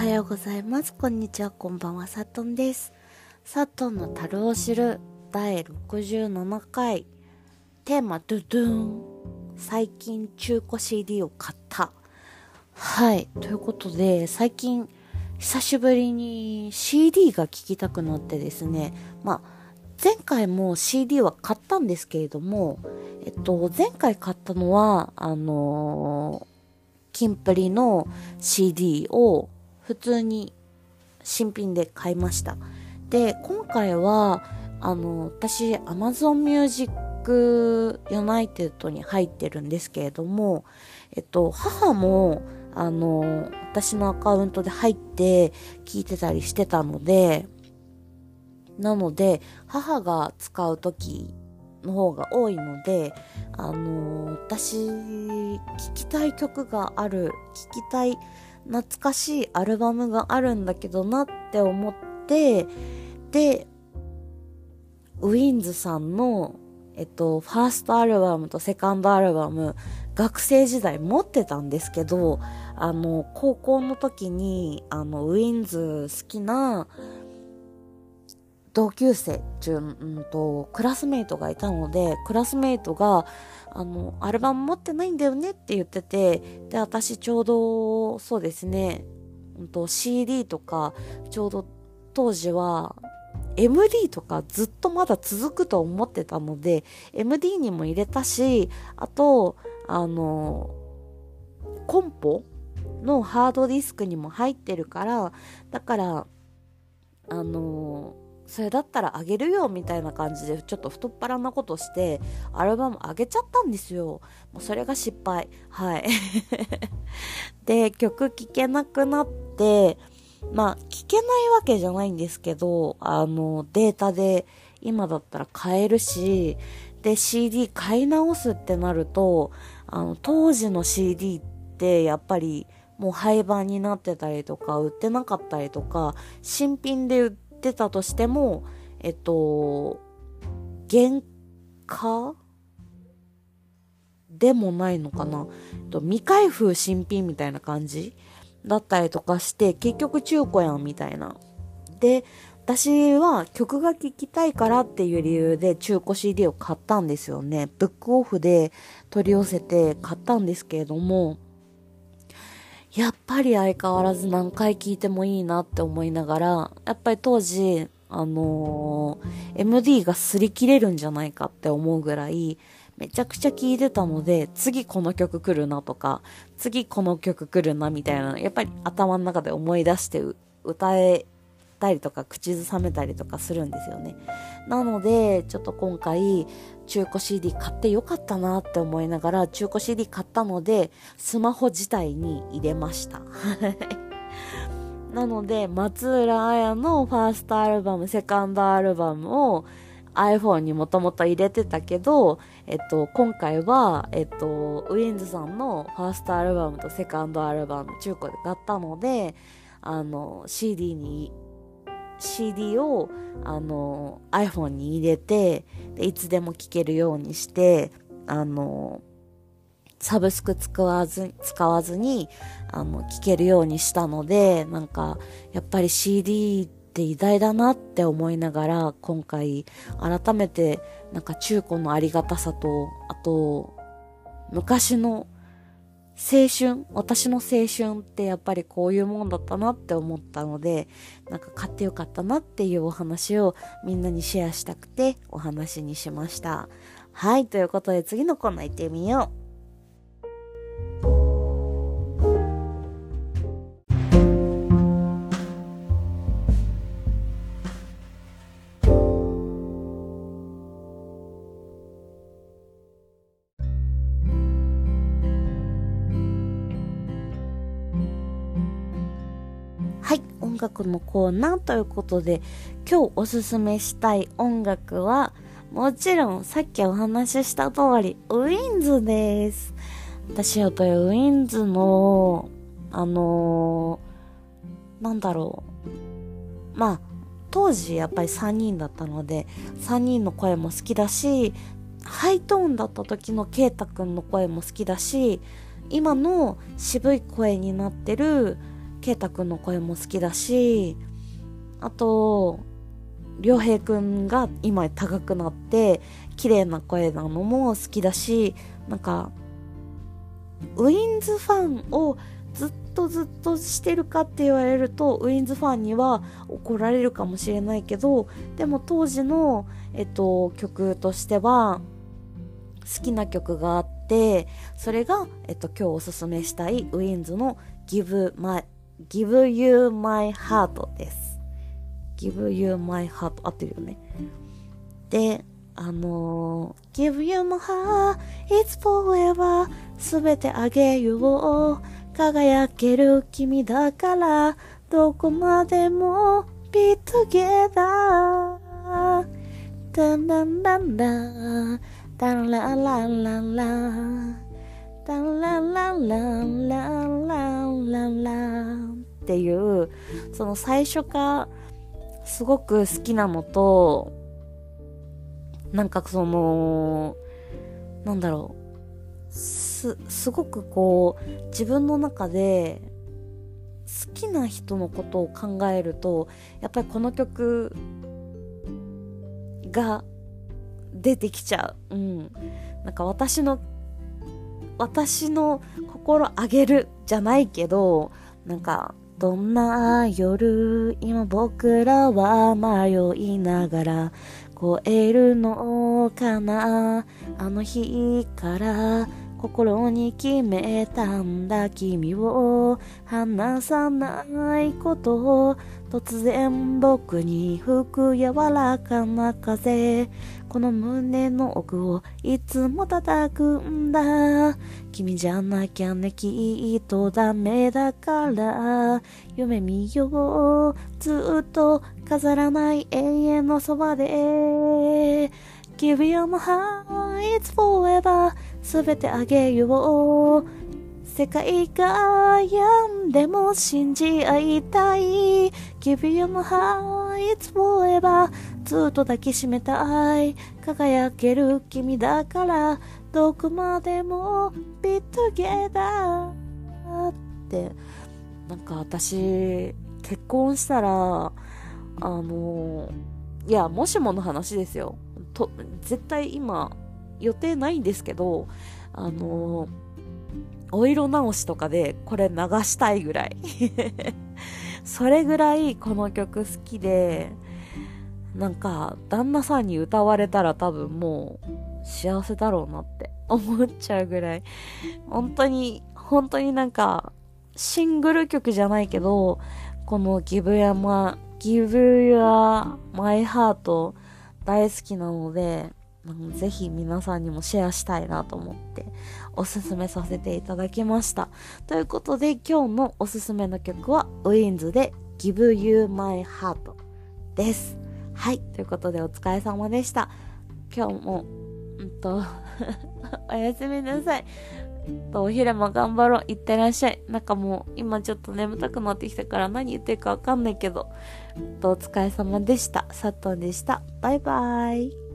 はようございます。こんにちは、こんばんは、さとんです。さとんの樽を知る第67回。テーマ、ドゥドゥン。最近中古 CD を買った。はい。ということで、最近、久しぶりに CD が聴きたくなってですね。まあ、前回も CD は買ったんですけれども、えっと、前回買ったのは、あのーキンプリの CD を普通に新品で買いました。で、今回は、あの、私、Amazon Music United に入ってるんですけれども、えっと、母も、あの、私のアカウントで入って聞いてたりしてたので、なので、母が使うときの方が多いので、あの私、聞きたい曲がある、聞きたい懐かしいアルバムがあるんだけどなって思って、で、ウィンズさんの、えっと、ファーストアルバムとセカンドアルバム、学生時代持ってたんですけど、あの、高校の時に、あの、ウィンズ好きな、同級生中、うんと、クラスメイトがいたので、クラスメイトが、あの、アルバム持ってないんだよねって言ってて、で、私ちょうど、そうですね、うんと、CD とか、ちょうど当時は、MD とかずっとまだ続くと思ってたので、MD にも入れたし、あと、あの、コンポのハードディスクにも入ってるから、だから、あのそれだったらあげるよみたいな感じでちょっと太っ腹なことしてアルバムあげちゃったんですよ。もうそれが失敗。はい。で曲聴けなくなってまあ聴けないわけじゃないんですけどあのデータで今だったら買えるしで CD 買い直すってなるとあの当時の CD ってやっぱりもう廃盤になってたりとか売ってなかったりとか新品で売ってたとしてもえっと原価？でもないのかな、えっと未開封新品みたいな感じ？だったりとかして結局中古やんみたいな。で私は曲が聴きたいからっていう理由で中古 CD を買ったんですよね。ブックオフで取り寄せて買ったんですけれどもやっぱり相変わらず何回聴いてもいいなって思いながら、やっぱり当時、あのー MD が擦り切れるんじゃないかって思うぐらい、めちゃくちゃ聴いてたので、次この曲来るなとか、次この曲来るなみたいな、やっぱり頭の中で思い出して歌えたりとか、口ずさめたりとかするんですよね。なので、ちょっと今回、中古 CD 買ってよかったなって思いながら、中古 CD 買ったので、スマホ自体に入れました。なので、松浦綾のファーストアルバム、セカンドアルバムを iPhone にもともと入れてたけど、えっと、今回は、えっと、ウィンズさんのファーストアルバムとセカンドアルバム、中古で買ったので、あの、CD に CD をあの iPhone に入れてでいつでも聴けるようにしてあのサブスク使わず使わずにあの聴けるようにしたのでなんかやっぱり CD って偉大だなって思いながら今回改めてなんか中古のありがたさとあと昔の青春私の青春ってやっぱりこういうもんだったなって思ったのでなんか買ってよかったなっていうお話をみんなにシェアしたくてお話にしました。はいということで次のコーナー行ってみよう。楽のコーナーということで今日おすすめしたい音楽はもちろんさっきお話しした通りウィンズです。私はというウィンズのあのーなんだろう。まあ当時やっぱり3人だったので3人の声も好きだしハイトーンだった時のケイタくんの声も好きだし今の渋い声になってるケイタくんの声も好きだし、あと、りょうへいくんが今高くなって、綺麗な声なのも好きだし、なんか、ウィンズファンをずっとずっとしてるかって言われるとウィンズファンには怒られるかもしれないけどでも当時の、えっと、曲としては好きな曲があってそれが、えっと、今日おすすめしたいウィンズの Give, My, Give You My Heart です。Give You My Heart 合ってるよね。であのー、Give You My Heart It's Forever. すべてあげよう。輝ける君だから。どこまでも Be together. ダンダンダンダン。ダンランランランラン。ダンランランランランランランラン。っていうその最初がすごく好きなのとなんかそのなんだろうす、すごくこう、自分の中で、好きな人のことを考えると、やっぱりこの曲が出てきちゃう。うん。なんか私の、私の心あげるじゃないけど、なんか、どんな夜、今僕らは迷いながら、超えるのかな？あの日から心に決めたんだ君を話さないことを突然僕に吹く柔らかな風。この胸の奥をいつも叩くんだ。君じゃなきゃねきっとダメだから。夢見よう。ずっと飾らない永遠のそばで。Give you my heart, it's forever. すべてあげよう。世界が病んでも信じ合いたい。Give you my heart, forever ずっと抱きしめたい。輝ける君だから。どこまでも Be together って。なんか私結婚したらあのいやもしもの話ですよ。と絶対今予定ないんですけど、あのお色直しとかでこれ流したいぐらい。それぐらいこの曲好きで、なんか、旦那さんに歌われたら多分もう幸せだろうなって思っちゃうぐらい、本当に、本当になんか、シングル曲じゃないけど、この Give Your My, Give Your My Heart 大好きなので、ぜひ皆さんにもシェアしたいなと思っておすすめさせていただきました。ということで今日のおすすめの曲はウィンズで Give You My Heart です。はい。ということでお疲れ様でした。今日も、うんと おやすみなさい。とお昼も頑張ろう。いってらっしゃい。なんかもう今ちょっと眠たくなってきたから何言ってるかわかんないけど、とお疲れ様でした。さっとんでした。バイバイ。